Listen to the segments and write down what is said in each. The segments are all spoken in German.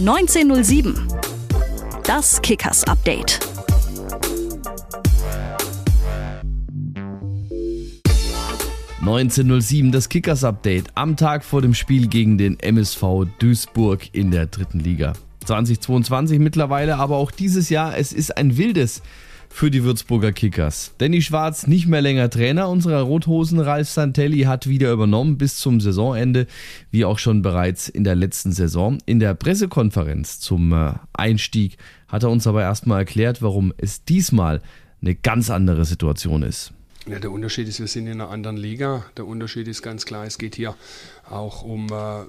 1907. Das Kickers Update. (1907) das Kickers Update am Tag vor dem Spiel gegen den MSV Duisburg in der dritten Liga. 2022 mittlerweile, aber auch dieses Jahr, es ist ein wildes für die Würzburger Kickers. Danny Schwarz nicht mehr länger Trainer unserer Rothosen. Ralf Santelli hat wieder übernommen bis zum Saisonende, wie auch schon bereits in der letzten Saison. In der Pressekonferenz zum äh, Einstieg hat er uns aber erstmal erklärt, warum es diesmal eine ganz andere Situation ist. Ja, der Unterschied ist, wir sind in einer anderen Liga. Der Unterschied ist ganz klar, es geht hier auch um, äh,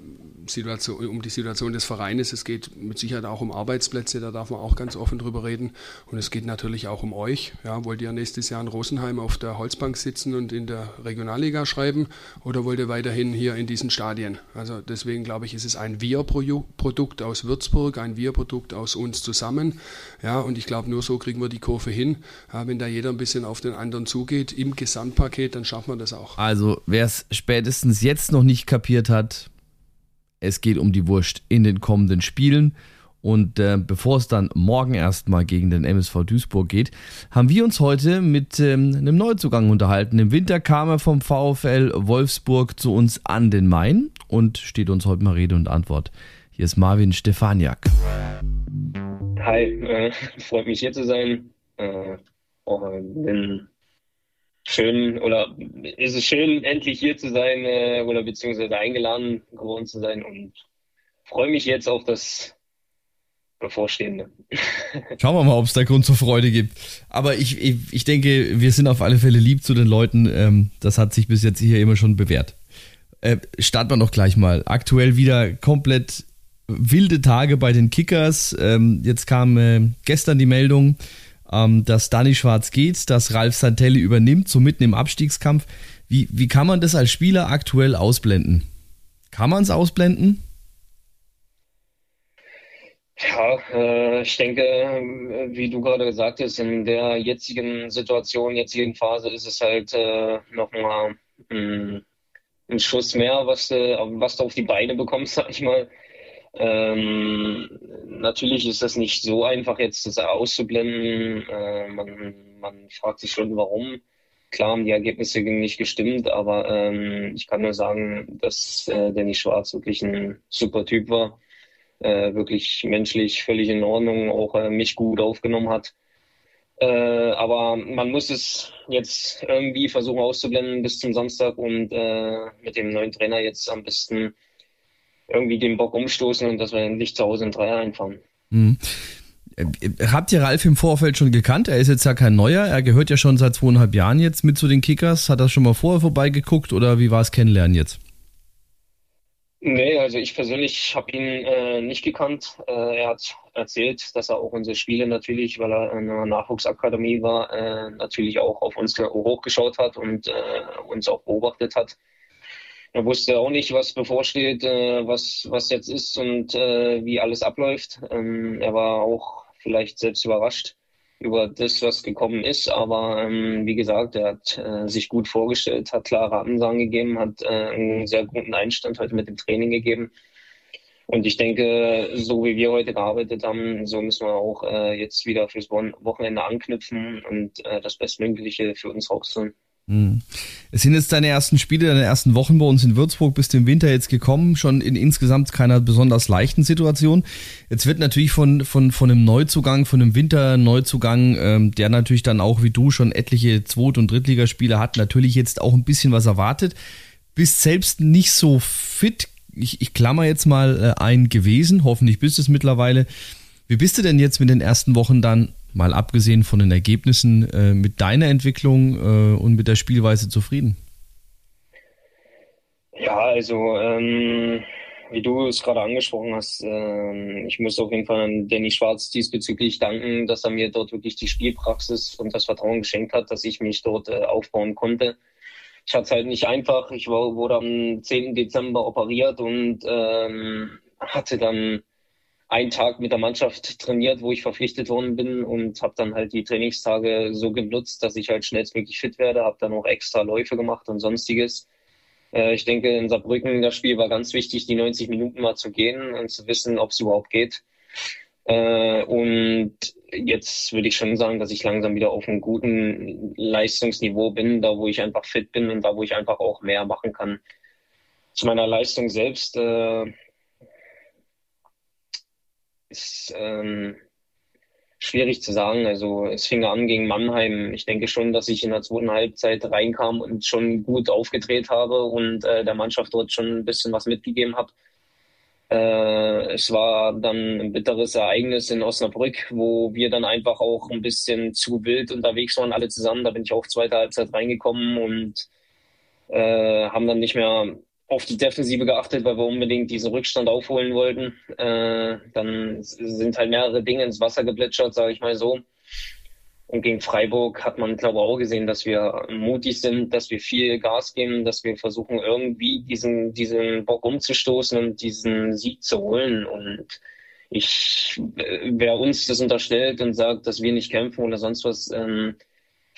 Situation, um die Situation des Vereines. Es geht mit Sicherheit auch um Arbeitsplätze, da darf man auch ganz offen drüber reden. Und es geht natürlich auch um euch. Ja, wollt ihr nächstes Jahr in Rosenheim auf der Holzbank sitzen und in der Regionalliga schreiben oder wollt ihr weiterhin hier in diesen Stadien? Also deswegen glaube ich, ist es ein Wir-Produkt aus Würzburg, ein Wir-Produkt aus uns zusammen. Ja, und ich glaube, nur so kriegen wir die Kurve hin. Ja, wenn da jeder ein bisschen auf den anderen zugeht im Gesamtpaket, dann schaffen wir das auch. Also wer es spätestens jetzt noch nicht kapiert, kapiert hat, es geht um die Wurst in den kommenden Spielen. Und äh, bevor es dann morgen erstmal gegen den MSV Duisburg geht, haben wir uns heute mit ähm, einem Neuzugang unterhalten. Im Winter kam er vom VfL Wolfsburg zu uns an den Main und steht uns heute mal Rede und Antwort. Hier ist Marvin Stefaniak. Hi, äh, freut mich hier zu sein. Äh, bin schön oder ist es schön, endlich hier zu sein äh, oder beziehungsweise eingeladen geworden zu sein und freue mich jetzt auf das bevorstehende. Schauen wir mal, ob es da Grund zur Freude gibt. Aber ich, ich, ich denke, wir sind auf alle Fälle lieb zu den Leuten. Ähm, das hat sich bis jetzt hier immer schon bewährt. Äh, starten wir noch gleich mal. Aktuell wieder komplett wilde Tage bei den Kickers. Ähm, jetzt kam äh, gestern die Meldung, ähm, dass Dani Schwarz geht, dass Ralf Santelli übernimmt, so mitten im Abstiegskampf. Wie, wie kann man das als Spieler aktuell ausblenden? Kann man es ausblenden? Ja, äh, ich denke, wie du gerade gesagt hast, in der jetzigen Situation, jetzigen Phase ist es halt äh, nochmal ein, ein Schuss mehr, was, äh, was du auf die Beine bekommst, sag ich mal. Ähm, natürlich ist das nicht so einfach, jetzt das auszublenden. Äh, man, man fragt sich schon, warum. Klar haben die Ergebnisse nicht gestimmt, aber ähm, ich kann nur sagen, dass äh, Danny Schwarz wirklich ein super Typ war. Äh, wirklich menschlich völlig in Ordnung, auch äh, mich gut aufgenommen hat. Äh, aber man muss es jetzt irgendwie versuchen auszublenden bis zum Samstag und äh, mit dem neuen Trainer jetzt am besten irgendwie den Bock umstoßen und dass wir nicht zu Hause in Dreier einfahren. Mhm. Habt ihr Ralf im Vorfeld schon gekannt? Er ist jetzt ja kein Neuer, er gehört ja schon seit zweieinhalb Jahren jetzt mit zu den Kickers. Hat er schon mal vorher vorbeigeguckt oder wie war es kennenlernen jetzt? Nee, also ich persönlich habe ihn äh, nicht gekannt. Äh, er hat erzählt, dass er auch unsere Spiele natürlich, weil er in einer Nachwuchsakademie war, äh, natürlich auch auf uns hochgeschaut hat und äh, uns auch beobachtet hat er wusste auch nicht, was bevorsteht, äh, was, was jetzt ist und äh, wie alles abläuft. Ähm, er war auch vielleicht selbst überrascht über das, was gekommen ist. Aber ähm, wie gesagt, er hat äh, sich gut vorgestellt, hat klare Ansagen gegeben, hat äh, einen sehr guten Einstand heute mit dem Training gegeben. Und ich denke, so wie wir heute gearbeitet haben, so müssen wir auch äh, jetzt wieder fürs Wochenende anknüpfen und äh, das Bestmögliche für uns rausholen. Hm. Es sind jetzt deine ersten Spiele, deine ersten Wochen bei uns in Würzburg, bist im Winter jetzt gekommen, schon in insgesamt keiner besonders leichten Situation. Jetzt wird natürlich von, von, von einem Neuzugang, von einem Winter-Neuzugang, ähm, der natürlich dann auch wie du schon etliche Zweit- und Drittligaspiele hat, natürlich jetzt auch ein bisschen was erwartet. Bist selbst nicht so fit, ich, ich klammer jetzt mal äh, ein gewesen, hoffentlich bist es mittlerweile. Wie bist du denn jetzt mit den ersten Wochen dann mal abgesehen von den Ergebnissen, äh, mit deiner Entwicklung äh, und mit der Spielweise zufrieden? Ja, also ähm, wie du es gerade angesprochen hast, äh, ich muss auf jeden Fall an Danny Schwarz diesbezüglich danken, dass er mir dort wirklich die Spielpraxis und das Vertrauen geschenkt hat, dass ich mich dort äh, aufbauen konnte. Ich hatte es halt nicht einfach. Ich war, wurde am 10. Dezember operiert und ähm, hatte dann einen Tag mit der Mannschaft trainiert, wo ich verpflichtet worden bin und habe dann halt die Trainingstage so genutzt, dass ich halt schnellstmöglich fit werde, habe dann auch extra Läufe gemacht und sonstiges. Äh, ich denke, in Saarbrücken das Spiel war ganz wichtig, die 90 Minuten mal zu gehen und zu wissen, ob es überhaupt geht. Äh, und jetzt würde ich schon sagen, dass ich langsam wieder auf einem guten Leistungsniveau bin, da wo ich einfach fit bin und da wo ich einfach auch mehr machen kann. Zu meiner Leistung selbst äh, ist ähm, schwierig zu sagen. Also es fing an gegen Mannheim. Ich denke schon, dass ich in der zweiten Halbzeit reinkam und schon gut aufgedreht habe und äh, der Mannschaft dort schon ein bisschen was mitgegeben habe. Äh, es war dann ein bitteres Ereignis in Osnabrück, wo wir dann einfach auch ein bisschen zu wild unterwegs waren, alle zusammen. Da bin ich auch zweite Halbzeit reingekommen und äh, haben dann nicht mehr auf die Defensive geachtet, weil wir unbedingt diesen Rückstand aufholen wollten. Äh, dann sind halt mehrere Dinge ins Wasser geplätschert, sage ich mal so. Und gegen Freiburg hat man, glaube ich, auch gesehen, dass wir mutig sind, dass wir viel Gas geben, dass wir versuchen, irgendwie diesen, diesen Bock umzustoßen und diesen Sieg zu holen. Und ich, äh, wer uns das unterstellt und sagt, dass wir nicht kämpfen oder sonst was, ähm,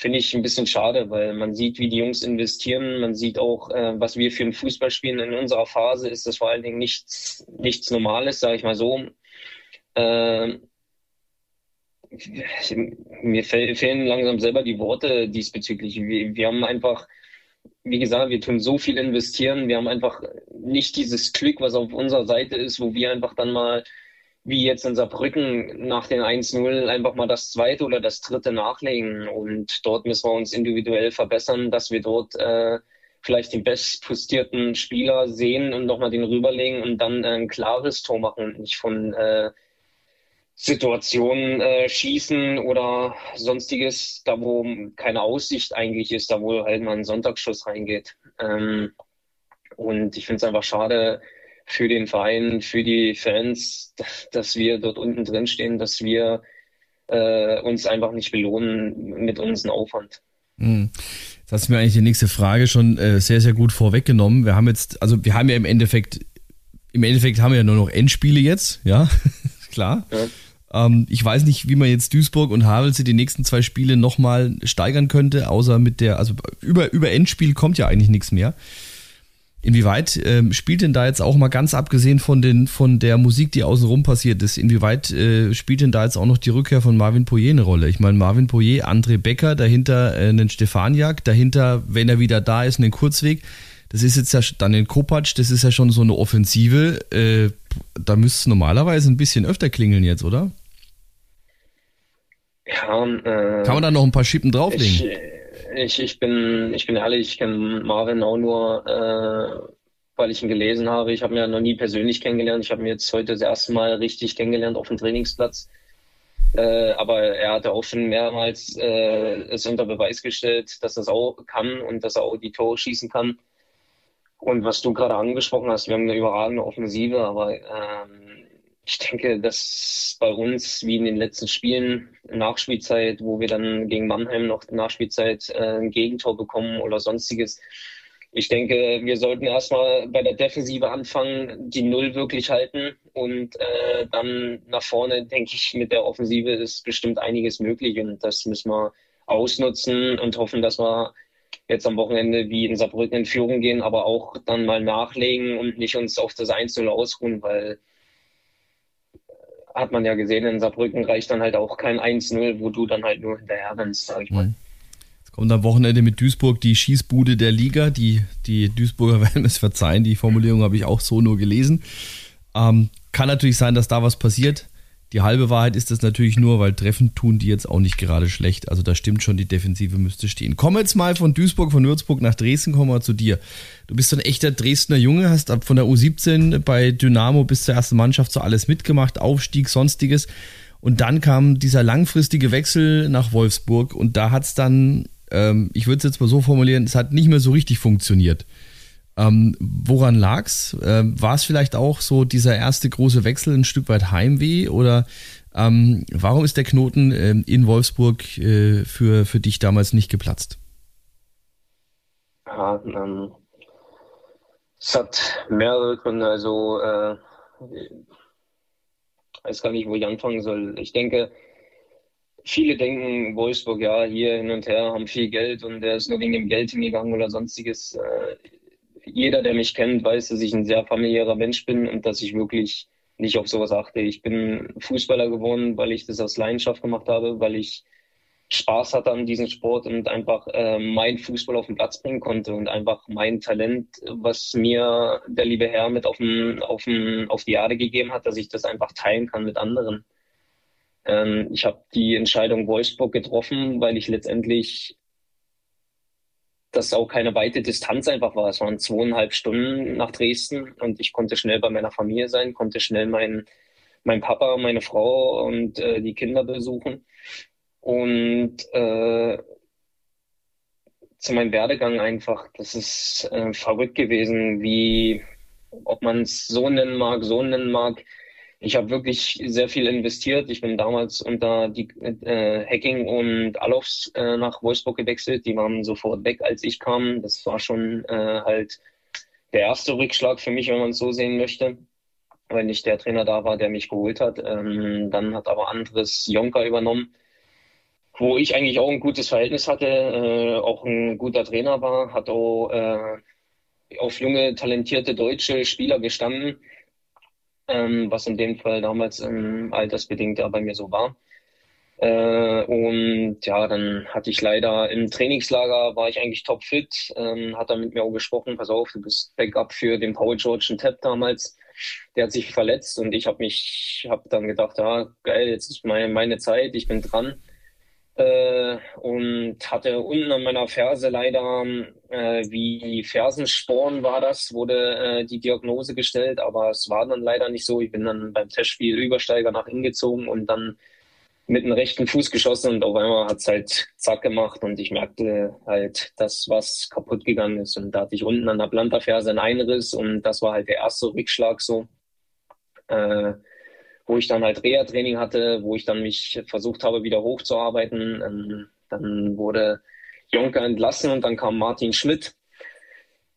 finde ich ein bisschen schade, weil man sieht, wie die Jungs investieren. Man sieht auch, äh, was wir für ein Fußball spielen. In unserer Phase ist das vor allen Dingen nichts, nichts Normales, sage ich mal so. Äh, mir fehlen langsam selber die Worte diesbezüglich. Wir, wir haben einfach, wie gesagt, wir tun so viel investieren. Wir haben einfach nicht dieses Glück, was auf unserer Seite ist, wo wir einfach dann mal wie jetzt in Saarbrücken nach den 1-0 einfach mal das zweite oder das dritte nachlegen. Und dort müssen wir uns individuell verbessern, dass wir dort äh, vielleicht den bestpostierten Spieler sehen und nochmal den rüberlegen und dann äh, ein klares Tor machen und nicht von äh, Situationen äh, schießen oder sonstiges, da wo keine Aussicht eigentlich ist, da wo halt mal ein Sonntagsschuss reingeht. Ähm, und ich finde es einfach schade, für den Verein, für die Fans, dass wir dort unten drin stehen, dass wir äh, uns einfach nicht belohnen mit unserem Aufwand. Jetzt hast du mir eigentlich die nächste Frage schon äh, sehr, sehr gut vorweggenommen. Wir haben jetzt, also wir haben ja im Endeffekt, im Endeffekt haben wir ja nur noch Endspiele jetzt, ja, klar. Ja. Ähm, ich weiß nicht, wie man jetzt Duisburg und Havelse die nächsten zwei Spiele nochmal steigern könnte, außer mit der, also über, über Endspiel kommt ja eigentlich nichts mehr. Inwieweit ähm, spielt denn da jetzt auch mal ganz abgesehen von den von der Musik, die außenrum passiert ist, inwieweit äh, spielt denn da jetzt auch noch die Rückkehr von Marvin Poyer eine Rolle? Ich meine, Marvin Poyer, André Becker, dahinter äh, einen Stefaniak, dahinter, wenn er wieder da ist, einen Kurzweg. Das ist jetzt ja dann den Kopacz, das ist ja schon so eine Offensive. Äh, da müsste es normalerweise ein bisschen öfter klingeln jetzt, oder? Ja, äh, Kann man da noch ein paar Schippen drauflegen? Ich, ich, ich, bin, ich bin ehrlich, ich kenne Marvin auch nur, äh, weil ich ihn gelesen habe. Ich habe ihn ja noch nie persönlich kennengelernt. Ich habe ihn jetzt heute das erste Mal richtig kennengelernt auf dem Trainingsplatz. Äh, aber er hatte auch schon mehrmals äh, es unter Beweis gestellt, dass er es auch kann und dass er auch die Tore schießen kann. Und was du gerade angesprochen hast, wir haben eine überragende Offensive, aber ähm, ich denke, dass bei uns, wie in den letzten Spielen, Nachspielzeit, wo wir dann gegen Mannheim noch Nachspielzeit äh, ein Gegentor bekommen oder sonstiges, ich denke, wir sollten erstmal bei der Defensive anfangen, die Null wirklich halten und äh, dann nach vorne, denke ich, mit der Offensive ist bestimmt einiges möglich und das müssen wir ausnutzen und hoffen, dass wir jetzt am Wochenende wie in Saarbrücken in Führung gehen, aber auch dann mal nachlegen und nicht uns auf das 1-0 ausruhen, weil hat man ja gesehen, in Saarbrücken reicht dann halt auch kein 1-0, wo du dann halt nur hinterher rennst, sag ich mal. Mhm. Jetzt kommt am Wochenende mit Duisburg die Schießbude der Liga. Die, die Duisburger werden es verzeihen, die Formulierung habe ich auch so nur gelesen. Ähm, kann natürlich sein, dass da was passiert. Die halbe Wahrheit ist das natürlich nur, weil treffen tun die jetzt auch nicht gerade schlecht. Also da stimmt schon, die Defensive müsste stehen. Kommen wir jetzt mal von Duisburg, von Würzburg nach Dresden, kommen wir zu dir. Du bist ein echter Dresdner Junge, hast ab von der U17 bei Dynamo bis zur ersten Mannschaft so alles mitgemacht, Aufstieg, sonstiges. Und dann kam dieser langfristige Wechsel nach Wolfsburg und da hat es dann, ähm, ich würde es jetzt mal so formulieren, es hat nicht mehr so richtig funktioniert. Ähm, woran lag's? Ähm, War es vielleicht auch so dieser erste große Wechsel ein Stück weit Heimweh oder ähm, warum ist der Knoten ähm, in Wolfsburg äh, für, für dich damals nicht geplatzt? Ja, ähm, es hat mehrere Gründe. Also äh, ich weiß gar nicht, wo ich anfangen soll. Ich denke, viele denken, Wolfsburg, ja, hier hin und her, haben viel Geld und der ist nur wegen dem Geld hingegangen oder sonstiges. Äh, jeder, der mich kennt, weiß, dass ich ein sehr familiärer Mensch bin und dass ich wirklich nicht auf sowas achte. Ich bin Fußballer geworden, weil ich das aus Leidenschaft gemacht habe, weil ich Spaß hatte an diesem Sport und einfach äh, mein Fußball auf den Platz bringen konnte und einfach mein Talent, was mir der liebe Herr mit auf, den, auf, den, auf die Erde gegeben hat, dass ich das einfach teilen kann mit anderen. Ähm, ich habe die Entscheidung Wolfsburg getroffen, weil ich letztendlich das auch keine weite Distanz einfach war. Es waren zweieinhalb Stunden nach Dresden und ich konnte schnell bei meiner Familie sein, konnte schnell meinen mein Papa, meine Frau und äh, die Kinder besuchen. Und äh, zu meinem Werdegang einfach, das ist äh, verrückt gewesen, wie, ob man es so nennen mag, so nennen mag. Ich habe wirklich sehr viel investiert. Ich bin damals unter die äh, Hacking und Alofs äh, nach Wolfsburg gewechselt. Die waren sofort weg, als ich kam. Das war schon äh, halt der erste Rückschlag für mich, wenn man es so sehen möchte, weil nicht der Trainer da war, der mich geholt hat. Ähm, dann hat aber anderes Jonka übernommen wo ich eigentlich auch ein gutes Verhältnis hatte, äh, auch ein guter Trainer war, hat auch äh, auf junge, talentierte deutsche Spieler gestanden, ähm, was in dem Fall damals ähm, altersbedingt ja bei mir so war. Äh, und ja, dann hatte ich leider im Trainingslager, war ich eigentlich topfit, ähm, hat er mit mir auch gesprochen, pass auf, du bist Backup für den Paul George und Tepp damals. Der hat sich verletzt und ich habe mich, habe dann gedacht, ja, geil, jetzt ist meine, meine Zeit, ich bin dran äh, und hatte unten an meiner Ferse leider äh, wie Fersensporn war das, wurde äh, die Diagnose gestellt, aber es war dann leider nicht so. Ich bin dann beim Testspiel Übersteiger nach innen gezogen und dann mit dem rechten Fuß geschossen und auf einmal hat es halt zack gemacht und ich merkte halt, dass was kaputt gegangen ist und da hatte ich unten an der Plantarferse einen Einriss und das war halt der erste Rückschlag so. Äh, wo ich dann halt Reha-Training hatte, wo ich dann mich versucht habe, wieder hochzuarbeiten. Ähm, dann wurde Jonker entlassen und dann kam Martin Schmidt.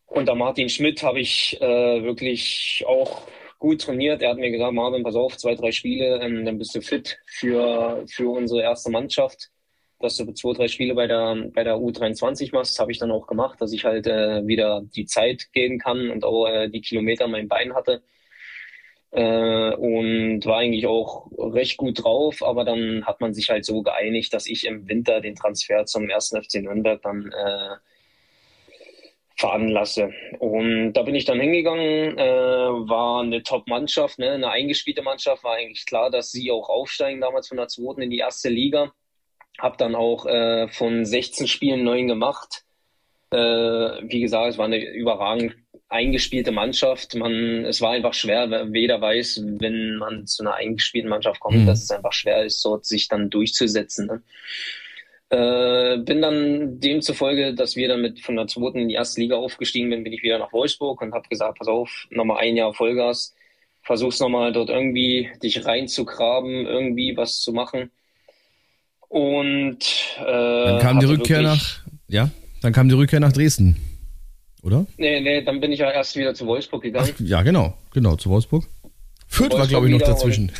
Unter Martin Schmidt habe ich äh, wirklich auch gut trainiert. Er hat mir gesagt, Marvin, pass auf, zwei, drei Spiele, ähm, dann bist du fit für, für unsere erste Mannschaft. Dass du zwei, drei Spiele bei der, bei der U23 machst, habe ich dann auch gemacht, dass ich halt äh, wieder die Zeit gehen kann und auch äh, die Kilometer in meinem Bein hatte äh, und war eigentlich auch recht gut drauf, aber dann hat man sich halt so geeinigt, dass ich im Winter den Transfer zum 1. FC Nürnberg dann äh, veranlasse. Und da bin ich dann hingegangen, äh, war eine Top-Mannschaft, ne, eine eingespielte Mannschaft, war eigentlich klar, dass sie auch aufsteigen, damals von der zweiten in die erste Liga. Hab dann auch äh, von 16 Spielen neun gemacht. Äh, wie gesagt, es war eine überragend eingespielte Mannschaft. Man, es war einfach schwer, weder weiß, wenn man zu einer eingespielten Mannschaft kommt, mhm. dass es einfach schwer ist, dort sich dann durchzusetzen. Ne? Äh, bin dann demzufolge, dass wir dann mit von der zweiten in die erste Liga aufgestiegen sind, bin ich wieder nach Wolfsburg und habe gesagt, pass auf, nochmal ein Jahr Vollgas, versuch's nochmal dort irgendwie dich reinzugraben, irgendwie was zu machen. Und äh, dann kam die Rückkehr nach, ja, dann kam die Rückkehr nach Dresden oder? Nee, nee, dann bin ich ja erst wieder zu Wolfsburg gegangen. Ach, ja, genau, genau, zu Wolfsburg. Fürth war, glaube ich, noch dazwischen.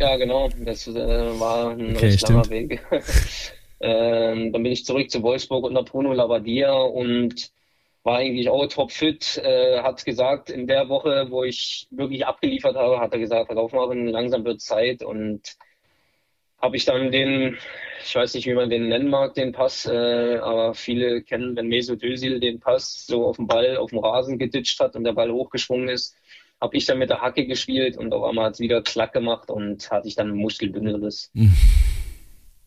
ja, genau, das äh, war ein okay, recht langer Weg. ähm, dann bin ich zurück zu Wolfsburg unter Bruno Labbadia und war eigentlich auch topfit, äh, hat gesagt, in der Woche, wo ich wirklich abgeliefert habe, hat er gesagt, pass auf, Marvin, langsam wird Zeit und habe ich dann den, ich weiß nicht, wie man den nennen mag, den Pass, äh, aber viele kennen, wenn Mesut Özil den Pass so auf dem Ball, auf dem Rasen geditscht hat und der Ball hochgeschwungen ist, habe ich dann mit der Hacke gespielt und auf einmal hat es wieder Klack gemacht und hatte ich dann einen Muskelbündelriss. Mhm.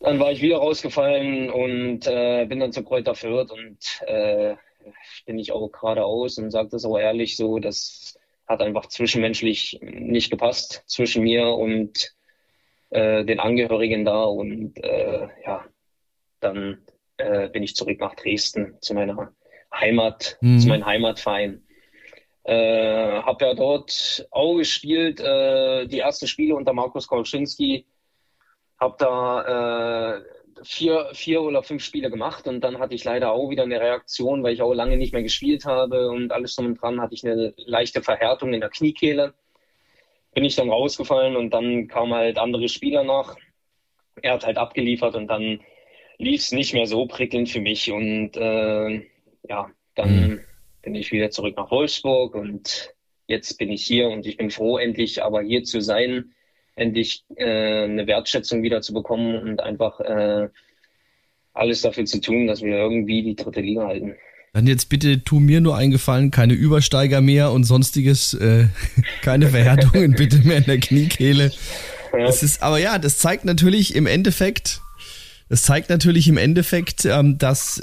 Dann war ich wieder rausgefallen und äh, bin dann zu Kräuter Fürth und äh, bin ich auch geradeaus und sage das auch ehrlich so, das hat einfach zwischenmenschlich nicht gepasst zwischen mir und äh, den Angehörigen da und äh, ja, dann äh, bin ich zurück nach Dresden zu meiner Heimat, mhm. zu meinem Heimatverein. Äh, habe ja dort auch gespielt, äh, die ersten Spiele unter Markus Kolczynski. Habe da äh, vier, vier oder fünf Spiele gemacht und dann hatte ich leider auch wieder eine Reaktion, weil ich auch lange nicht mehr gespielt habe und alles drum und dran hatte ich eine leichte Verhärtung in der Kniekehle bin ich dann rausgefallen und dann kamen halt andere Spieler nach. Er hat halt abgeliefert und dann lief es nicht mehr so prickelnd für mich und äh, ja, dann mhm. bin ich wieder zurück nach Wolfsburg und jetzt bin ich hier und ich bin froh, endlich aber hier zu sein, endlich äh, eine Wertschätzung wieder zu bekommen und einfach äh, alles dafür zu tun, dass wir irgendwie die dritte Liga halten. Dann jetzt bitte tu mir nur eingefallen, keine Übersteiger mehr und sonstiges, äh, keine Verhärtungen bitte mehr in der Kniekehle. Das ist, aber ja, das zeigt natürlich im Endeffekt, das zeigt natürlich im Endeffekt, ähm, dass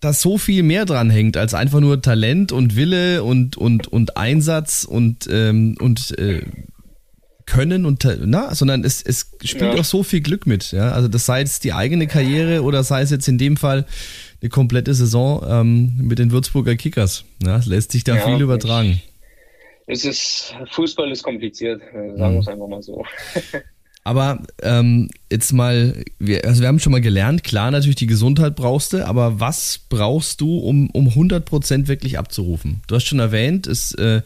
dass so viel mehr dran hängt als einfach nur Talent und Wille und und und Einsatz und ähm, und äh, können und na, sondern es, es spielt ja. auch so viel Glück mit. Ja? Also das sei jetzt die eigene Karriere oder sei es jetzt in dem Fall eine komplette Saison ähm, mit den Würzburger Kickers. Ja? Lässt sich da ja, viel übertragen. Es ist Fußball ist kompliziert, äh, sagen wir es einfach mal so. Aber ähm, jetzt mal, wir, also wir haben schon mal gelernt, klar, natürlich die Gesundheit brauchst du, aber was brauchst du, um, um 100% wirklich abzurufen? Du hast schon erwähnt, es äh,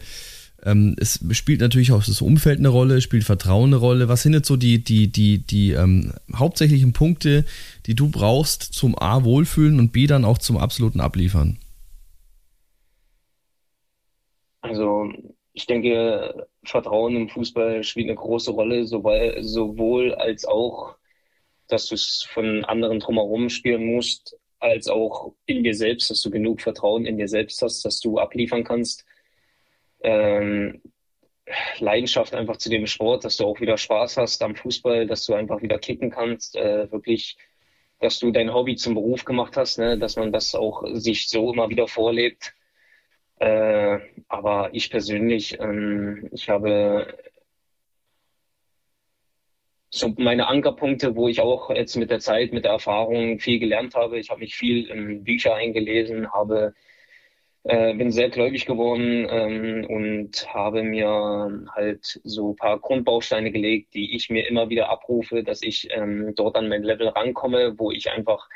ähm, es spielt natürlich auch das Umfeld eine Rolle, spielt Vertrauen eine Rolle. Was sind jetzt so die, die, die, die ähm, hauptsächlichen Punkte, die du brauchst zum A wohlfühlen und B dann auch zum absoluten Abliefern? Also ich denke, Vertrauen im Fußball spielt eine große Rolle, sowohl, sowohl als auch, dass du es von anderen drumherum spielen musst, als auch in dir selbst, dass du genug Vertrauen in dir selbst hast, dass du abliefern kannst ähm, Leidenschaft einfach zu dem Sport, dass du auch wieder Spaß hast am Fußball, dass du einfach wieder kicken kannst, äh, wirklich, dass du dein Hobby zum Beruf gemacht hast, ne? dass man das auch sich so immer wieder vorlebt. Äh, aber ich persönlich, ähm, ich habe so meine Ankerpunkte, wo ich auch jetzt mit der Zeit, mit der Erfahrung viel gelernt habe. Ich habe mich viel in Bücher eingelesen, habe äh, bin sehr gläubig geworden ähm, und habe mir halt so ein paar Grundbausteine gelegt, die ich mir immer wieder abrufe, dass ich ähm, dort an mein Level rankomme, wo ich einfach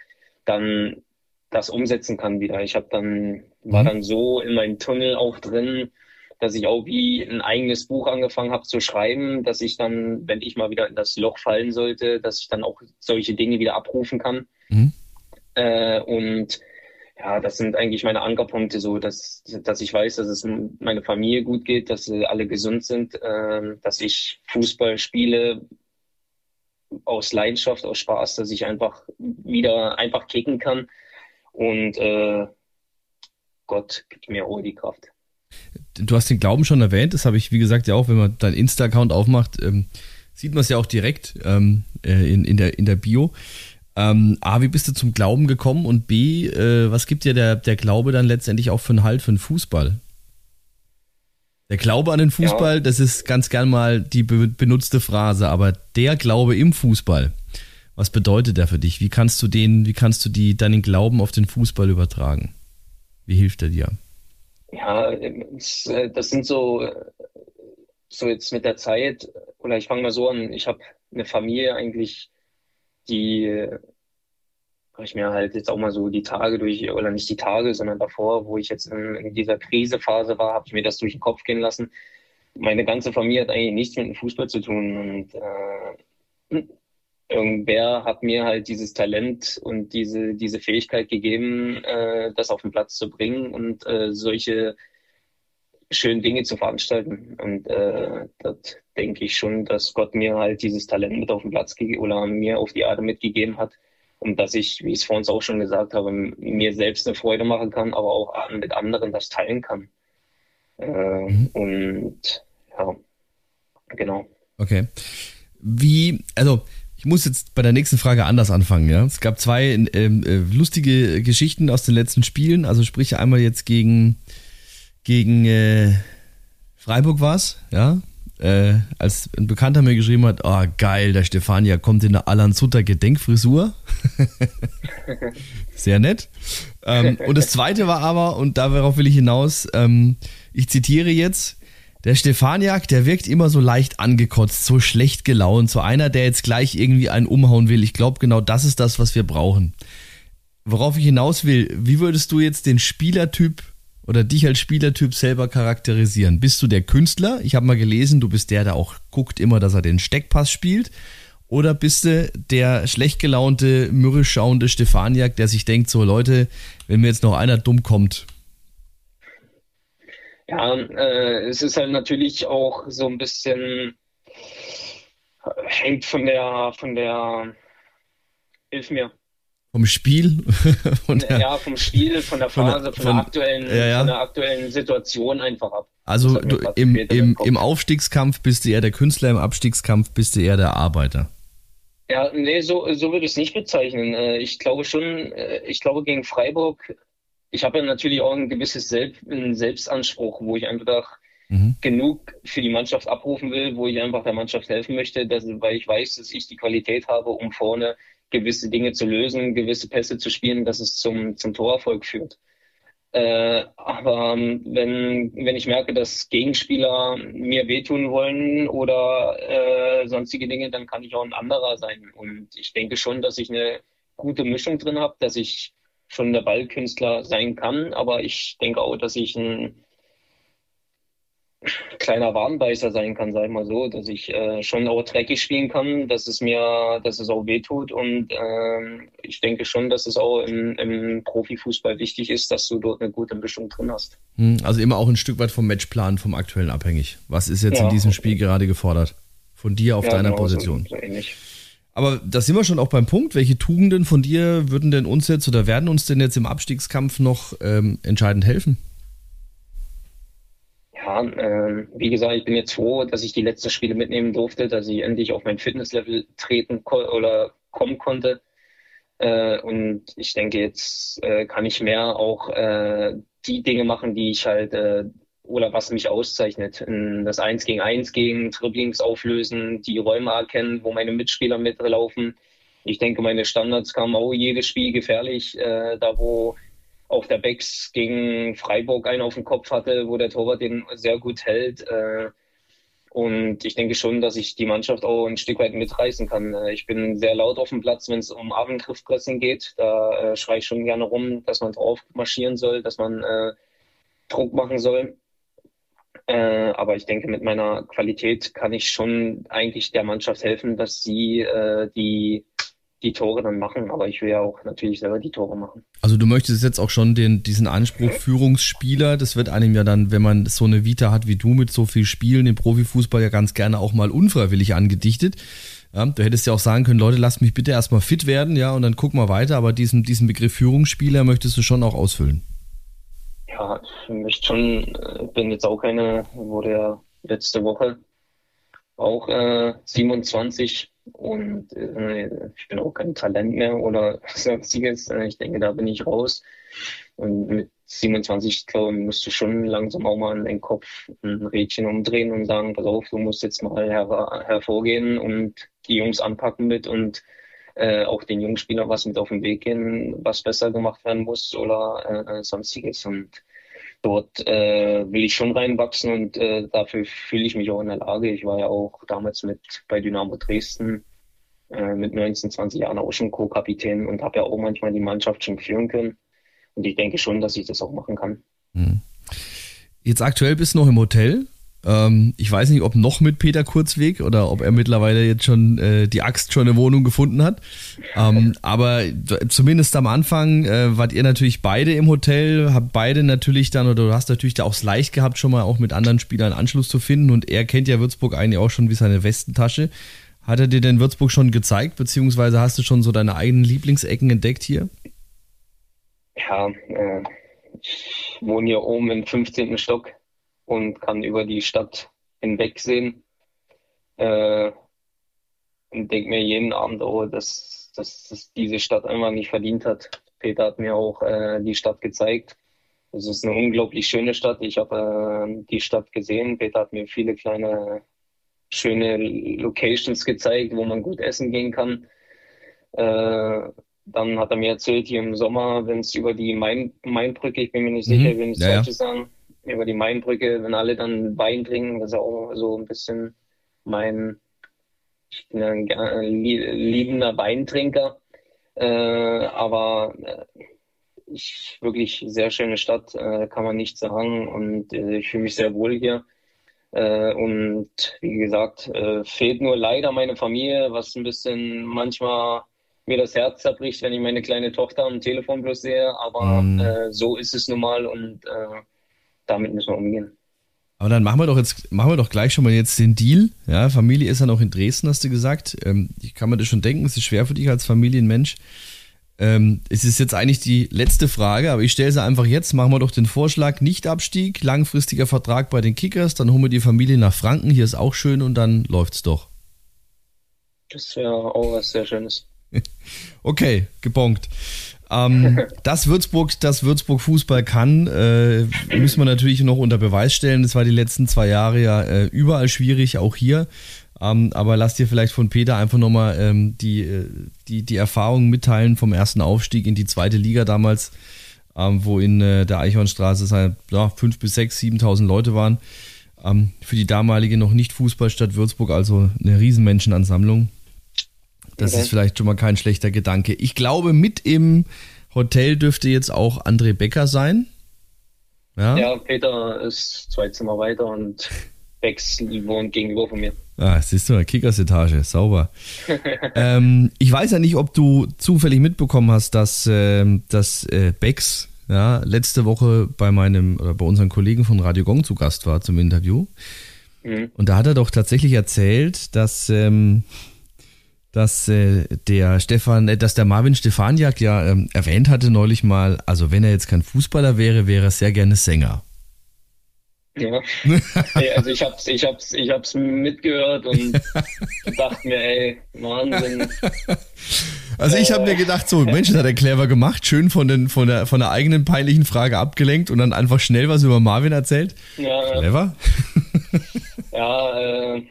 dann das umsetzen kann wieder. Ich habe dann war dann so in meinem Tunnel auch drin, dass ich auch wie ein eigenes Buch angefangen habe zu schreiben, dass ich dann, wenn ich mal wieder in das Loch fallen sollte, dass ich dann auch solche Dinge wieder abrufen kann. Mhm. Äh, und ja, das sind eigentlich meine Ankerpunkte, so dass, dass ich weiß, dass es meine Familie gut geht, dass sie alle gesund sind, äh, dass ich Fußball spiele aus Leidenschaft, aus Spaß, dass ich einfach wieder einfach kicken kann und äh, Gott gibt mir auch die Kraft. Du hast den Glauben schon erwähnt, das habe ich, wie gesagt, ja auch, wenn man deinen Insta-Account aufmacht, ähm, sieht man es ja auch direkt ähm, äh, in, in, der, in der Bio. Ähm, A, wie bist du zum Glauben gekommen? Und B, äh, was gibt dir der, der Glaube dann letztendlich auch für einen Halt für den Fußball? Der Glaube an den Fußball, ja. das ist ganz gern mal die be benutzte Phrase, aber der Glaube im Fußball, was bedeutet der für dich? Wie kannst du den, wie kannst du die, deinen Glauben auf den Fußball übertragen? Wie hilft er dir? Ja, äh, das sind so, so jetzt mit der Zeit, oder ich fange mal so an, ich habe eine Familie eigentlich, die habe ich mir halt jetzt auch mal so die Tage durch, oder nicht die Tage, sondern davor, wo ich jetzt in, in dieser Krisephase war, habe ich mir das durch den Kopf gehen lassen. Meine ganze Familie hat eigentlich nichts mit dem Fußball zu tun und äh, irgendwer hat mir halt dieses Talent und diese, diese Fähigkeit gegeben, äh, das auf den Platz zu bringen und äh, solche schönen Dinge zu veranstalten. Und äh, das denke ich schon, dass Gott mir halt dieses Talent mit auf den Platz gegeben oder mir auf die Erde mitgegeben hat. Und dass ich, wie ich es vorhin auch schon gesagt habe, mir selbst eine Freude machen kann, aber auch mit anderen das teilen kann. Äh, mhm. Und ja, genau. Okay. Wie, also ich muss jetzt bei der nächsten Frage anders anfangen. Ja, es gab zwei ähm, äh, lustige Geschichten aus den letzten Spielen. Also sprich einmal jetzt gegen gegen äh, Freiburg war es, ja. Äh, als ein Bekannter mir geschrieben hat, oh geil, der Stefania kommt in der Alan Sutter Gedenkfrisur. Sehr nett. Ähm, und das zweite war aber, und darauf will ich hinaus, ähm, ich zitiere jetzt, der Stefaniak, der wirkt immer so leicht angekotzt, so schlecht gelaunt, so einer, der jetzt gleich irgendwie einen umhauen will. Ich glaube, genau das ist das, was wir brauchen. Worauf ich hinaus will, wie würdest du jetzt den Spielertyp oder dich als Spielertyp selber charakterisieren? Bist du der Künstler? Ich habe mal gelesen, du bist der, der auch guckt immer, dass er den Steckpass spielt. Oder bist du der schlecht gelaunte, mürrisch schauende Stefaniak, der sich denkt, so Leute, wenn mir jetzt noch einer dumm kommt, Ja, äh, es ist halt natürlich auch so ein bisschen hängt von der von der hilf mir vom Spiel? der, ja, vom Spiel, von der Phase, von, der, von der aktuellen, ja, ja. Von der aktuellen Situation einfach ab. Also du, im, im, im Aufstiegskampf bist du eher der Künstler, im Abstiegskampf bist du eher der Arbeiter. Ja, nee, so, so würde ich es nicht bezeichnen. Äh, ich glaube schon, äh, ich glaube gegen Freiburg, ich habe ja natürlich auch ein gewisses Selbst, einen Selbstanspruch, wo ich einfach mhm. genug für die Mannschaft abrufen will, wo ich einfach der Mannschaft helfen möchte, dass, weil ich weiß, dass ich die Qualität habe, um vorne gewisse Dinge zu lösen, gewisse Pässe zu spielen, dass es zum, zum Torerfolg führt. Äh, aber ähm, wenn, wenn ich merke, dass Gegenspieler mir wehtun wollen oder äh, sonstige Dinge, dann kann ich auch ein anderer sein. Und ich denke schon, dass ich eine gute Mischung drin habe, dass ich schon der Ballkünstler sein kann, aber ich denke auch, dass ich ein kleiner Warnbeißer sein kann, sag ich mal so, dass ich äh, schon auch dreckig spielen kann, dass es mir, dass es auch wehtut und äh, ich denke schon, dass es auch im, im, Profifußball wichtig ist, dass du dort eine gute Mischung drin hast. Hm, also immer auch ein Stück weit vom Matchplan, vom aktuellen abhängig. Was ist jetzt ja, in diesem Spiel gerade gefordert? Von dir auf ja, deiner genau, Position. So, so ähnlich. Aber da sind wir schon auch beim Punkt. Welche Tugenden von dir würden denn uns jetzt oder werden uns denn jetzt im Abstiegskampf noch ähm, entscheidend helfen? Ja, äh, wie gesagt, ich bin jetzt froh, dass ich die letzten Spiele mitnehmen durfte, dass ich endlich auf mein Fitnesslevel treten ko oder kommen konnte. Äh, und ich denke, jetzt äh, kann ich mehr auch äh, die Dinge machen, die ich halt äh, oder was mich auszeichnet. Das Eins gegen Eins gegen Dribblings auflösen, die Räume erkennen, wo meine Mitspieler mitlaufen. Ich denke, meine Standards kamen auch jedes Spiel gefährlich, äh, da wo auch der Becks gegen Freiburg einen auf dem Kopf hatte, wo der Torwart den sehr gut hält. Äh, und ich denke schon, dass ich die Mannschaft auch ein Stück weit mitreißen kann. Äh, ich bin sehr laut auf dem Platz, wenn es um Abendgriffpressing geht. Da äh, schreie ich schon gerne rum, dass man drauf marschieren soll, dass man äh, Druck machen soll. Äh, aber ich denke, mit meiner Qualität kann ich schon eigentlich der Mannschaft helfen, dass sie die die Tore dann machen, aber ich will ja auch natürlich selber die Tore machen. Also du möchtest jetzt auch schon den, diesen Anspruch Führungsspieler, das wird einem ja dann, wenn man so eine Vita hat wie du mit so viel Spielen im Profifußball ja ganz gerne auch mal unfreiwillig angedichtet. Ja, du hättest ja auch sagen können, Leute, lasst mich bitte erstmal fit werden, ja, und dann guck mal weiter, aber diesen, diesen Begriff Führungsspieler möchtest du schon auch ausfüllen. Ja, ich möchte schon, äh, bin jetzt auch keine, wurde ja letzte Woche auch äh, 27 und äh, ich bin auch kein Talent mehr oder sonstiges. Äh, ich denke, da bin ich raus. Und mit 27, glaube ich, musst du schon langsam auch mal in den Kopf ein Rädchen umdrehen und sagen, pass auf, du musst jetzt mal her hervorgehen und die Jungs anpacken mit und äh, auch den Jungspielern was mit auf den Weg gehen, was besser gemacht werden muss oder äh, sonstiges. Und dort äh, will ich schon reinwachsen und äh, dafür fühle ich mich auch in der Lage. Ich war ja auch damals mit bei Dynamo Dresden äh, mit 19, 20 Jahren auch schon Co-Kapitän und habe ja auch manchmal die Mannschaft schon führen können. Und ich denke schon, dass ich das auch machen kann. Hm. Jetzt aktuell bist du noch im Hotel. Ähm, ich weiß nicht, ob noch mit Peter Kurzweg oder ob er mittlerweile jetzt schon äh, die Axt schon eine Wohnung gefunden hat. Ähm, aber zumindest am Anfang äh, wart ihr natürlich beide im Hotel, habt beide natürlich dann, oder du hast natürlich da auch es leicht gehabt, schon mal auch mit anderen Spielern Anschluss zu finden. Und er kennt ja Würzburg eigentlich auch schon wie seine Westentasche. Hat er dir denn Würzburg schon gezeigt, beziehungsweise hast du schon so deine eigenen Lieblingsecken entdeckt hier? Ja, äh, ich wohne hier oben im 15. Stock und kann über die Stadt hinwegsehen. Äh, und denke mir jeden Abend, oh, dass, dass, dass diese Stadt einfach nicht verdient hat. Peter hat mir auch äh, die Stadt gezeigt. Es ist eine unglaublich schöne Stadt. Ich habe äh, die Stadt gesehen. Peter hat mir viele kleine schöne Locations gezeigt, wo man gut essen gehen kann. Äh, dann hat er mir erzählt, hier im Sommer, wenn es über die Main, Mainbrücke, ich bin mir nicht sicher, mhm. wenn ich es ja, ja. sagen, über die Mainbrücke, wenn alle dann Wein trinken, das ist auch so ein bisschen mein ich bin ein liebender Weintrinker. Äh, aber äh, ich wirklich sehr schöne Stadt, äh, kann man nicht sagen. Und äh, ich fühle mich sehr wohl hier. Äh, und wie gesagt, äh, fehlt nur leider meine Familie, was ein bisschen manchmal mir das Herz zerbricht, wenn ich meine kleine Tochter am Telefon bloß sehe. Aber mm. so ist es nun mal und damit müssen wir umgehen. Aber dann machen wir doch jetzt, machen wir doch gleich schon mal jetzt den Deal. Ja, Familie ist ja noch in Dresden, hast du gesagt. Ähm, ich kann mir das schon denken, es ist schwer für dich als Familienmensch. Ähm, es ist jetzt eigentlich die letzte Frage, aber ich stelle sie einfach jetzt. Machen wir doch den Vorschlag: Nicht-Abstieg, langfristiger Vertrag bei den Kickers, dann holen wir die Familie nach Franken. Hier ist auch schön und dann läuft's doch. Das wäre auch was sehr Schönes. okay, gebongt. Ähm, dass Würzburg, dass Würzburg Fußball kann, äh, müssen wir natürlich noch unter Beweis stellen. Das war die letzten zwei Jahre ja äh, überall schwierig, auch hier. Ähm, aber lass dir vielleicht von Peter einfach nochmal ähm, die, äh, die, die Erfahrungen mitteilen vom ersten Aufstieg in die zweite Liga damals, ähm, wo in äh, der Eichhornstraße halt, ja, fünf bis sechs, siebentausend Leute waren. Ähm, für die damalige noch nicht Fußballstadt Würzburg also eine Riesenmenschenansammlung. Das ist vielleicht schon mal kein schlechter Gedanke. Ich glaube, mit im Hotel dürfte jetzt auch André Becker sein. Ja, ja Peter ist zwei Zimmer weiter und Becks wohnt gegenüber von mir. Ah, siehst du, Kickers-Etage, sauber. ähm, ich weiß ja nicht, ob du zufällig mitbekommen hast, dass, äh, dass äh, Becks ja, letzte Woche bei meinem oder bei unseren Kollegen von Radio Gong zu Gast war zum Interview. Mhm. Und da hat er doch tatsächlich erzählt, dass ähm, dass äh, der Stefan, äh, dass der Marvin Stefaniak ja ähm, erwähnt hatte neulich mal, also wenn er jetzt kein Fußballer wäre, wäre er sehr gerne Sänger. Ja. also ich hab's, ich hab's, ich hab's mitgehört und dachte mir, ey, Wahnsinn. Also ich habe mir gedacht, so, Mensch, das hat er clever gemacht, schön von, den, von, der, von der eigenen peinlichen Frage abgelenkt und dann einfach schnell was über Marvin erzählt. Ja. Clever. Ja, äh,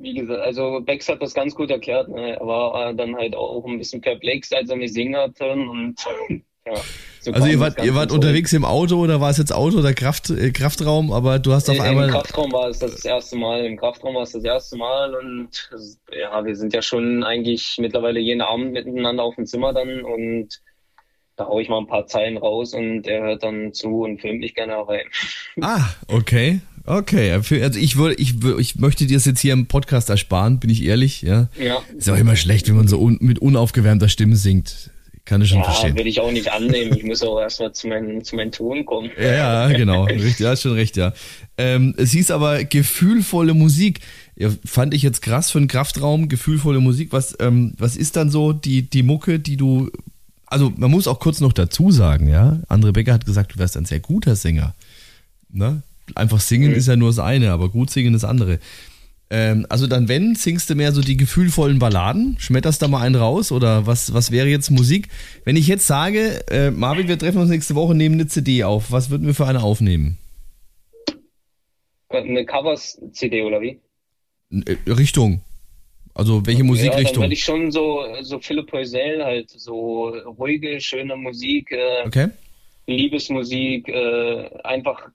wie gesagt, also Bex hat das ganz gut erklärt. Ne? Er war dann halt auch ein bisschen perplex, als er mich singen hat. Und ja, so also ihr wart, ihr wart unterwegs im Auto oder war es jetzt Auto oder Kraft, äh, Kraftraum, aber du hast auf einmal. Im Kraftraum war es das erste Mal, im Kraftraum war es das erste Mal und ja, wir sind ja schon eigentlich mittlerweile jeden Abend miteinander auf dem Zimmer dann und da haue ich mal ein paar Zeilen raus und er hört dann zu und filmt mich gerne rein. Ah, okay. Okay, also ich würde, ich, ich möchte dir das jetzt hier im Podcast ersparen, bin ich ehrlich, ja. Ja. Ist auch immer schlecht, wenn man so un, mit unaufgewärmter Stimme singt. Kann ich schon ja, verstehen. würde ich auch nicht annehmen. Ich muss auch erstmal zu, meinem zu meinem Ton kommen. Ja, genau. Richtig, ja, hast schon recht, ja. Ähm, es hieß aber gefühlvolle Musik. Ja, fand ich jetzt krass für einen Kraftraum, gefühlvolle Musik. Was, ähm, was ist dann so die, die Mucke, die du. Also, man muss auch kurz noch dazu sagen, ja. André Becker hat gesagt, du wärst ein sehr guter Sänger. Ne? Einfach singen mhm. ist ja nur das eine, aber gut singen das andere. Ähm, also dann, wenn, singst du mehr so die gefühlvollen Balladen? Schmetterst da mal einen raus? Oder was, was wäre jetzt Musik? Wenn ich jetzt sage, äh, Marvin, wir treffen uns nächste Woche, nehmen eine CD auf, was würden wir für eine aufnehmen? Eine Covers-CD oder wie? Äh, Richtung. Also welche Musikrichtung? Ja, dann würde ich schon so, so Philipp Heusel halt, so ruhige, schöne Musik. Äh, okay. Liebesmusik, äh, einfach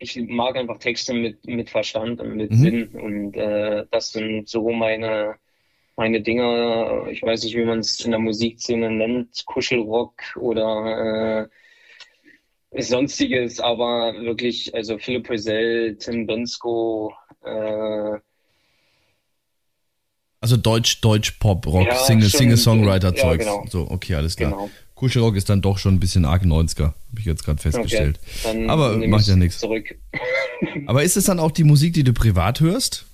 ich mag einfach Texte mit, mit Verstand und mit mhm. Sinn und äh, das sind so meine, meine Dinger. Ich weiß nicht, wie man es in der Musikszene nennt, Kuschelrock oder äh, sonstiges, aber wirklich, also Philipp Hösel, Tim Bensko, äh, also Deutsch, Deutsch, Pop, Rock, ja, Single, Songwriter Zeugs. Ja, genau. So, okay, alles klar. Genau. Kuschelrock ist dann doch schon ein bisschen arg 90er, habe ich jetzt gerade festgestellt. Okay, Aber macht ja nichts. Zurück. Aber ist es dann auch die Musik, die du privat hörst?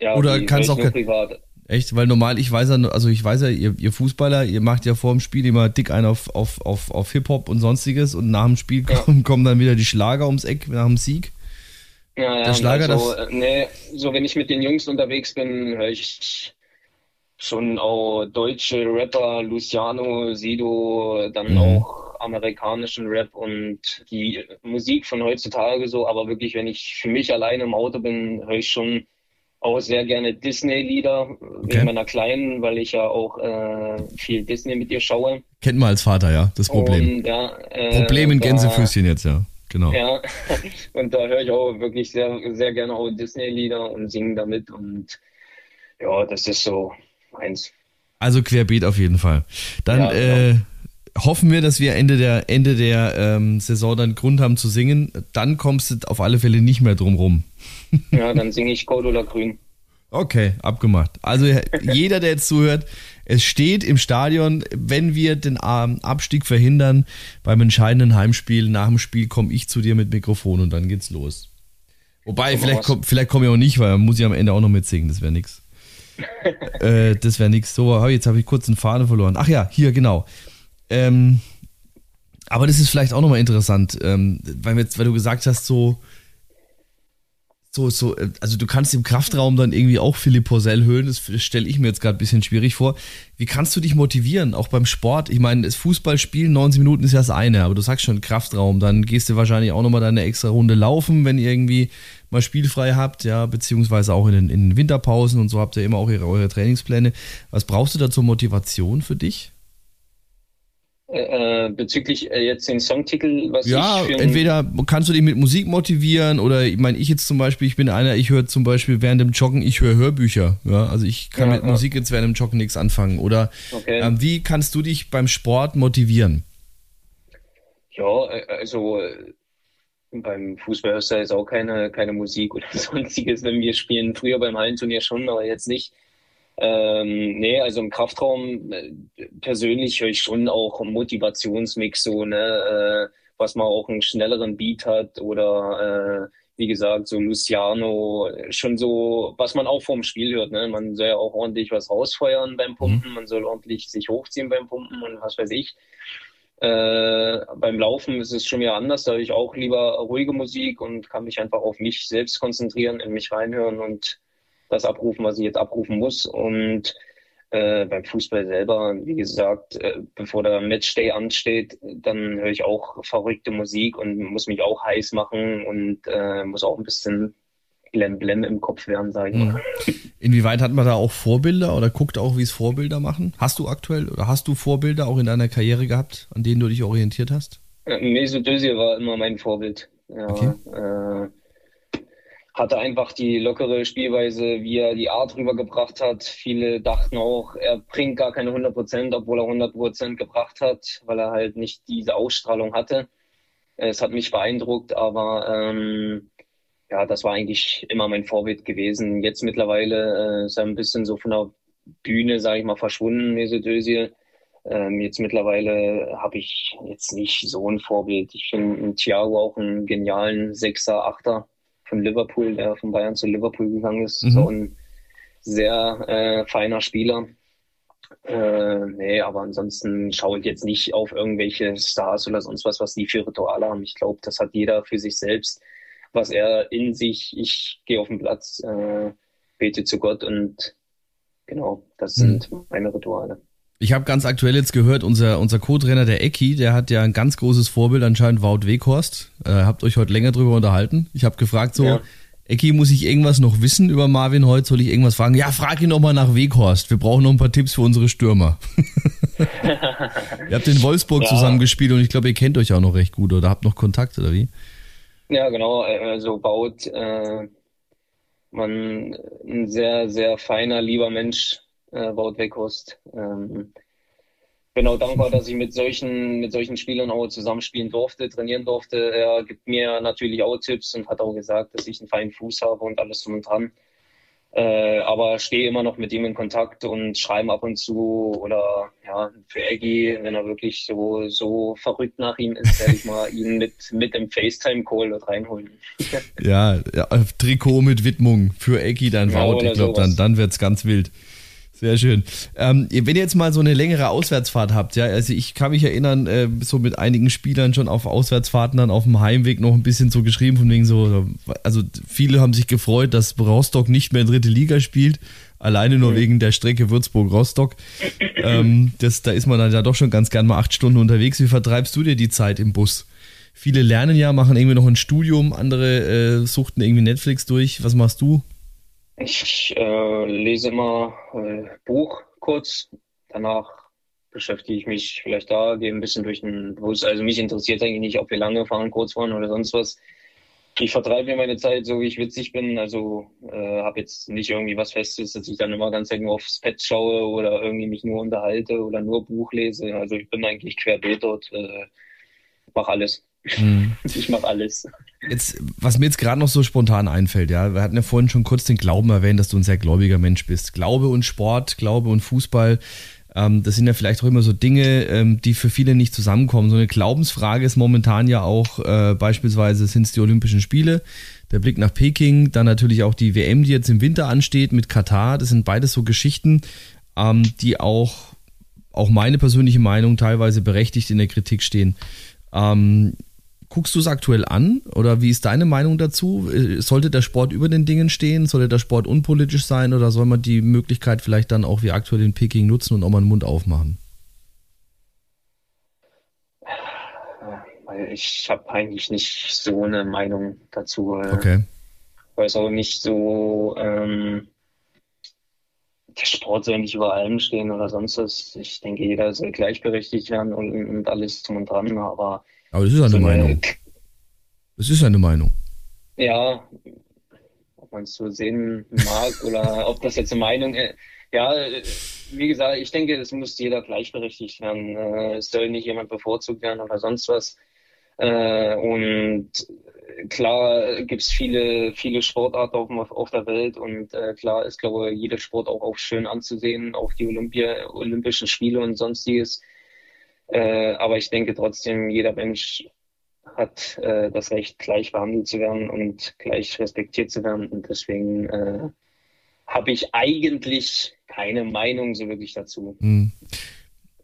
Ja, oder kannst auch privat. Echt? Weil normal, ich weiß ja, also ich weiß ja, ihr, ihr, Fußballer, ihr macht ja vor dem Spiel immer dick ein auf, auf, auf, auf Hip-Hop und sonstiges und nach dem Spiel ja. kommen, kommen, dann wieder die Schlager ums Eck nach dem Sieg. Ja, ja, Der Schlager, also, das... nee, so wenn ich mit den Jungs unterwegs bin, höre ich schon auch deutsche Rapper, Luciano, Sido, dann mhm. auch amerikanischen Rap und die Musik von heutzutage so, aber wirklich, wenn ich für mich alleine im Auto bin, höre ich schon auch sehr gerne Disney-Lieder okay. wegen meiner Kleinen, weil ich ja auch äh, viel Disney mit ihr schaue. Kennt man als Vater, ja, das Problem. Und, ja, äh, Problem in Gänsefüßchen jetzt, ja. Genau. Ja, und da höre ich auch wirklich sehr, sehr gerne auch Disney-Lieder und singe damit und ja, das ist so eins. Also querbeet auf jeden Fall. Dann ja, genau. äh, hoffen wir, dass wir Ende der, Ende der ähm, Saison dann Grund haben zu singen. Dann kommst du auf alle Fälle nicht mehr drum rum. ja, dann singe ich Gold oder Grün. Okay, abgemacht. Also jeder, der jetzt zuhört, es steht im Stadion, wenn wir den Abstieg verhindern beim entscheidenden Heimspiel, nach dem Spiel komme ich zu dir mit Mikrofon und dann geht's los. Wobei, vielleicht, komm, vielleicht komme ich auch nicht, weil dann muss ich am Ende auch noch mitsingen, das wäre nix. Äh, das wäre nix. So, jetzt habe ich kurz einen Faden verloren. Ach ja, hier, genau. Ähm, aber das ist vielleicht auch nochmal interessant, ähm, weil, jetzt, weil du gesagt hast, so, so, so, äh, also du kannst im Kraftraum dann irgendwie auch Philipp Porzell hören, das stelle ich mir jetzt gerade ein bisschen schwierig vor. Wie kannst du dich motivieren, auch beim Sport? Ich meine, das Fußballspielen, 90 Minuten ist ja das eine, aber du sagst schon Kraftraum, dann gehst du wahrscheinlich auch nochmal deine extra Runde laufen, wenn ihr irgendwie mal spielfrei habt, ja, beziehungsweise auch in den, in den Winterpausen und so habt ihr immer auch ihre, eure Trainingspläne. Was brauchst du da zur Motivation für dich? Äh, bezüglich äh, jetzt den Songtitel, was ja, ich Ja, entweder kannst du dich mit Musik motivieren oder ich meine, ich jetzt zum Beispiel, ich bin einer, ich höre zum Beispiel während dem Joggen, ich höre Hörbücher. Ja, also ich kann ja, mit ja. Musik jetzt während dem Joggen nichts anfangen. Oder okay. ähm, wie kannst du dich beim Sport motivieren? Ja, äh, also beim Fußball hörst du jetzt auch keine, keine Musik oder sonstiges, wenn wir spielen. Früher beim Hallenturnier schon, aber jetzt nicht. Ähm, nee, also im Kraftraum äh, persönlich höre ich schon auch Motivationsmix, so, ne, äh, was man auch einen schnelleren Beat hat oder äh, wie gesagt, so Luciano, schon so, was man auch vorm Spiel hört, ne? Man soll ja auch ordentlich was rausfeuern beim Pumpen, mhm. man soll ordentlich sich hochziehen beim Pumpen und was weiß ich. Äh, beim Laufen ist es schon wieder anders, da höre ich auch lieber ruhige Musik und kann mich einfach auf mich selbst konzentrieren, in mich reinhören und das abrufen, was ich jetzt abrufen muss. Und äh, beim Fußball selber, wie gesagt, äh, bevor der Matchday ansteht, dann höre ich auch verrückte Musik und muss mich auch heiß machen und äh, muss auch ein bisschen blem blem im Kopf werden, sage ich mal. Mhm. Inwieweit hat man da auch Vorbilder oder guckt auch, wie es Vorbilder machen? Hast du aktuell oder hast du Vorbilder auch in deiner Karriere gehabt, an denen du dich orientiert hast? Äh, Mesut Özil war immer mein Vorbild. Ja, okay. Hatte einfach die lockere Spielweise, wie er die Art rübergebracht hat. Viele dachten auch, er bringt gar keine 100 Prozent, obwohl er 100 Prozent gebracht hat, weil er halt nicht diese Ausstrahlung hatte. Es hat mich beeindruckt, aber ähm, ja, das war eigentlich immer mein Vorbild gewesen. Jetzt mittlerweile äh, ist er ein bisschen so von der Bühne, sage ich mal, verschwunden, Mesut Özil. Ähm, jetzt mittlerweile habe ich jetzt nicht so ein Vorbild. Ich finde Thiago auch einen genialen Sechser, Achter von Liverpool, der von Bayern zu Liverpool gegangen ist. Mhm. So ein sehr äh, feiner Spieler. Äh, nee, aber ansonsten schaue ich jetzt nicht auf irgendwelche Stars oder sonst was, was die für Rituale haben. Ich glaube, das hat jeder für sich selbst, was er in sich, ich gehe auf den Platz, äh, bete zu Gott und genau, das mhm. sind meine Rituale. Ich habe ganz aktuell jetzt gehört, unser, unser Co-Trainer, der Ecki, der hat ja ein ganz großes Vorbild, anscheinend Wout Weghorst. Äh, habt euch heute länger drüber unterhalten. Ich habe gefragt so, ja. Ecki, muss ich irgendwas noch wissen über Marvin heute? Soll ich irgendwas fragen? Ja, frag ihn noch mal nach Weghorst. Wir brauchen noch ein paar Tipps für unsere Stürmer. ihr habt in Wolfsburg ja. zusammen gespielt und ich glaube, ihr kennt euch auch noch recht gut oder habt noch Kontakt oder wie? Ja, genau. Also Wout, äh, man, ein sehr, sehr feiner, lieber Mensch, äh, Wout Weghorst. Ähm, bin auch dankbar, dass ich mit solchen, mit solchen Spielern auch zusammenspielen durfte, trainieren durfte. Er gibt mir natürlich auch Tipps und hat auch gesagt, dass ich einen feinen Fuß habe und alles drum und dran. Äh, aber stehe immer noch mit ihm in Kontakt und schreibe ab und zu oder ja, für Eggy, wenn er wirklich so, so verrückt nach ihm ist, werde ich mal ihn mit, mit dem FaceTime-Call dort reinholen. ja, ja, Trikot mit Widmung für Eggy, dann ja, Wout, ich glaube, dann, dann wird's ganz wild. Sehr schön. Ähm, wenn ihr jetzt mal so eine längere Auswärtsfahrt habt, ja, also ich kann mich erinnern, äh, so mit einigen Spielern schon auf Auswärtsfahrten dann auf dem Heimweg noch ein bisschen so geschrieben, von wegen so, also viele haben sich gefreut, dass Rostock nicht mehr in dritte Liga spielt, alleine nur wegen der Strecke Würzburg-Rostock. Ähm, das, da ist man dann ja doch schon ganz gern mal acht Stunden unterwegs. Wie vertreibst du dir die Zeit im Bus? Viele lernen ja, machen irgendwie noch ein Studium, andere äh, suchten irgendwie Netflix durch. Was machst du? Ich äh, lese immer äh, Buch kurz, danach beschäftige ich mich vielleicht da, gehe ein bisschen durch den Bus. Also mich interessiert eigentlich nicht, ob wir lange fahren, kurz fahren oder sonst was. Ich vertreibe mir meine Zeit so, wie ich witzig bin. Also äh, habe jetzt nicht irgendwie was Festes, dass ich dann immer ganz nur aufs Pad schaue oder irgendwie mich nur unterhalte oder nur Buch lese. Also ich bin eigentlich querbeet dort, äh, mache alles. Mhm. Ich mache alles. Jetzt, was mir jetzt gerade noch so spontan einfällt, ja, wir hatten ja vorhin schon kurz den Glauben erwähnt, dass du ein sehr gläubiger Mensch bist. Glaube und Sport, Glaube und Fußball, ähm, das sind ja vielleicht auch immer so Dinge, ähm, die für viele nicht zusammenkommen. So eine Glaubensfrage ist momentan ja auch äh, beispielsweise sind es die Olympischen Spiele, der Blick nach Peking, dann natürlich auch die WM, die jetzt im Winter ansteht mit Katar. Das sind beides so Geschichten, ähm, die auch auch meine persönliche Meinung teilweise berechtigt in der Kritik stehen. Ähm, guckst du es aktuell an oder wie ist deine Meinung dazu? Äh, sollte der Sport über den Dingen stehen? Sollte der Sport unpolitisch sein oder soll man die Möglichkeit vielleicht dann auch wie aktuell in Peking nutzen und auch mal den Mund aufmachen? Ich habe eigentlich nicht so eine Meinung dazu. Okay. Weil es auch nicht so, ähm, der Sport soll nicht über allem stehen oder sonst was. Ich denke, jeder soll gleichberechtigt werden und, und alles zum und dran, aber aber das ist eine so Meinung. Es ist eine Meinung. Ja, ob man es so sehen mag oder ob das jetzt eine Meinung ist. Ja, wie gesagt, ich denke, es muss jeder gleichberechtigt werden. Äh, es soll nicht jemand bevorzugt werden oder sonst was. Äh, und klar gibt es viele, viele Sportarten auf, auf der Welt und äh, klar ist, glaube ich, jeder Sport auch, auch schön anzusehen, auch die Olympia, Olympischen Spiele und sonstiges. Äh, aber ich denke trotzdem, jeder Mensch hat äh, das Recht, gleich behandelt zu werden und gleich respektiert zu werden. Und deswegen äh, habe ich eigentlich keine Meinung so wirklich dazu. Hm.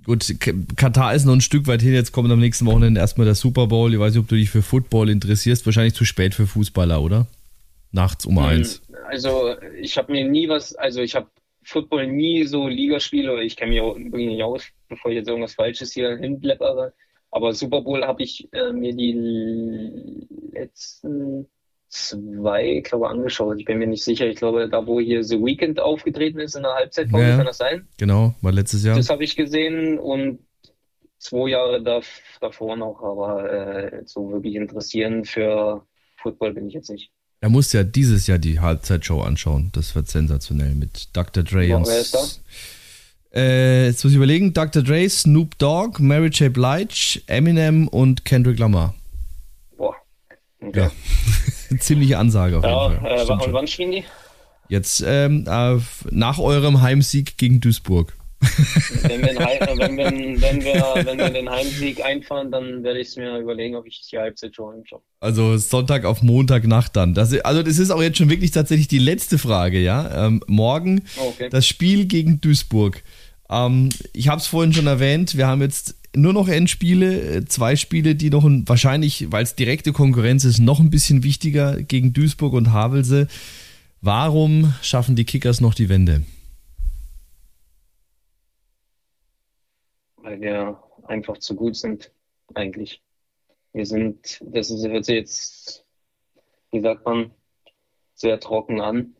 Gut, Katar ist noch ein Stück weit hin. Jetzt kommt am nächsten Wochenende erstmal der Super Bowl. Ich weiß nicht, ob du dich für Football interessierst. Wahrscheinlich zu spät für Fußballer, oder? Nachts um hm, eins. Also, ich habe mir nie was, also ich habe Football nie so Ligaspiele, ich kenne mich auch wirklich nicht aus, bevor ich jetzt irgendwas Falsches hier hinbläppere. Aber Super Bowl habe ich äh, mir die letzten zwei, glaube ich, angeschaut. Ich bin mir nicht sicher. Ich glaube, da, wo hier The Weekend aufgetreten ist in der Halbzeit, ja, kann das sein? Genau, war letztes Jahr. Das habe ich gesehen und zwei Jahre da, davor noch, aber äh, so wirklich interessieren für Football bin ich jetzt nicht. Er muss ja dieses Jahr die Halbzeitshow anschauen. Das wird sensationell mit Dr. Dre und. Wer ist da? Äh, jetzt muss ich überlegen: Dr. Dre, Snoop Dogg, Mary J. Blige, Eminem und Kendrick Lamar. Boah. Okay. Ja. Ziemliche Ansage auf ja, jeden Fall. Äh, und wann spielen die? Jetzt ähm, äh, nach eurem Heimsieg gegen Duisburg. Wenn, wir wenn, wir, wenn, wir, wenn wir den Heimsieg einfahren, dann werde ich es mir überlegen, ob ich die Halbzeit schon anschaue. Also Sonntag auf Montagnacht dann. Das, also das ist auch jetzt schon wirklich tatsächlich die letzte Frage, ja. Ähm, morgen okay. das Spiel gegen Duisburg. Ähm, ich habe es vorhin schon erwähnt, wir haben jetzt nur noch Endspiele, äh, zwei Spiele, die noch ein, wahrscheinlich, weil es direkte Konkurrenz ist, noch ein bisschen wichtiger gegen Duisburg und Havelse. Warum schaffen die Kickers noch die Wende? Weil wir einfach zu gut sind, eigentlich. Wir sind, das hört sich jetzt, wie sagt man, sehr trocken an.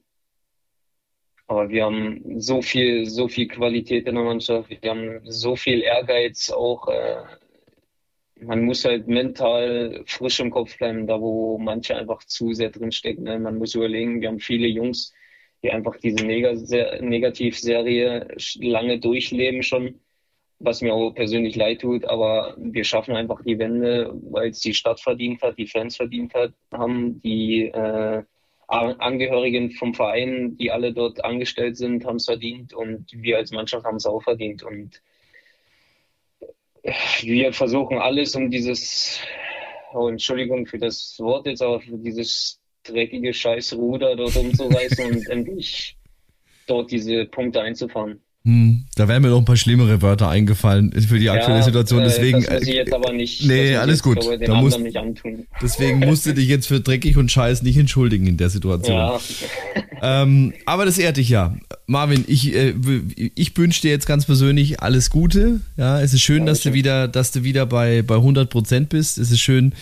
Aber wir haben so viel, so viel Qualität in der Mannschaft. Wir haben so viel Ehrgeiz auch. Äh, man muss halt mental frisch im Kopf bleiben, da wo manche einfach zu sehr drinstecken. Ne? Man muss überlegen, wir haben viele Jungs, die einfach diese Negativserie lange durchleben schon was mir auch persönlich leid tut, aber wir schaffen einfach die Wende, weil es die Stadt verdient hat, die Fans verdient hat, haben, die äh, Angehörigen vom Verein, die alle dort angestellt sind, haben es verdient und wir als Mannschaft haben es auch verdient. Und wir versuchen alles, um dieses, oh, Entschuldigung für das Wort jetzt, aber für dieses dreckige Scheißruder dort umzureißen und endlich dort diese Punkte einzufahren. Hm, da wären mir noch ein paar schlimmere Wörter eingefallen für die aktuelle ja, Situation. Äh, deswegen, das muss ich jetzt aber nicht. Nee, alles gut. Jetzt, da musst, nicht antun. Deswegen musst du dich jetzt für dreckig und Scheiß nicht entschuldigen in der Situation. Ja. Ähm, aber das ehrt dich ja. Marvin, ich, äh, ich wünsche dir jetzt ganz persönlich alles Gute. Ja, es ist schön, ja, dass du wieder, dass du wieder bei, bei 100 Prozent bist. Es ist schön,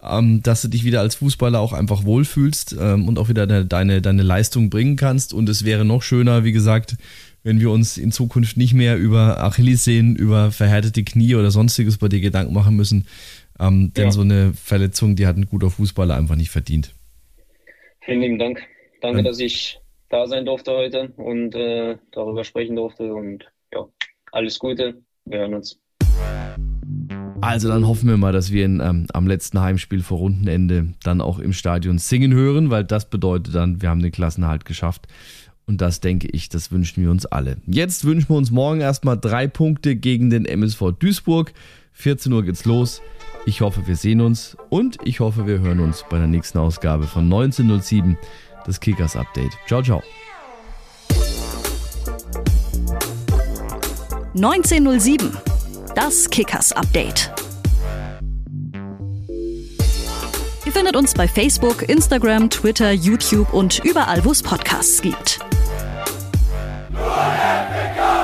ähm, dass du dich wieder als Fußballer auch einfach wohlfühlst ähm, und auch wieder deine, deine, deine Leistung bringen kannst. Und es wäre noch schöner, wie gesagt, wenn wir uns in Zukunft nicht mehr über Achillessehnen, über verhärtete Knie oder sonstiges bei dir Gedanken machen müssen. Ähm, denn ja. so eine Verletzung, die hat ein guter Fußballer einfach nicht verdient. Vielen lieben Dank. Danke, ja. dass ich da sein durfte heute und äh, darüber sprechen durfte. Und ja, alles Gute. Wir hören uns. Also dann hoffen wir mal, dass wir ihn ähm, am letzten Heimspiel vor Rundenende dann auch im Stadion singen hören, weil das bedeutet dann, wir haben den Klassenhalt geschafft. Und das denke ich, das wünschen wir uns alle. Jetzt wünschen wir uns morgen erstmal drei Punkte gegen den MSV Duisburg. 14 Uhr geht's los. Ich hoffe, wir sehen uns und ich hoffe, wir hören uns bei der nächsten Ausgabe von 1907, das Kickers Update. Ciao, ciao. 1907, das Kickers Update. findet uns bei Facebook, Instagram, Twitter, YouTube und überall, wo es Podcasts gibt. Nur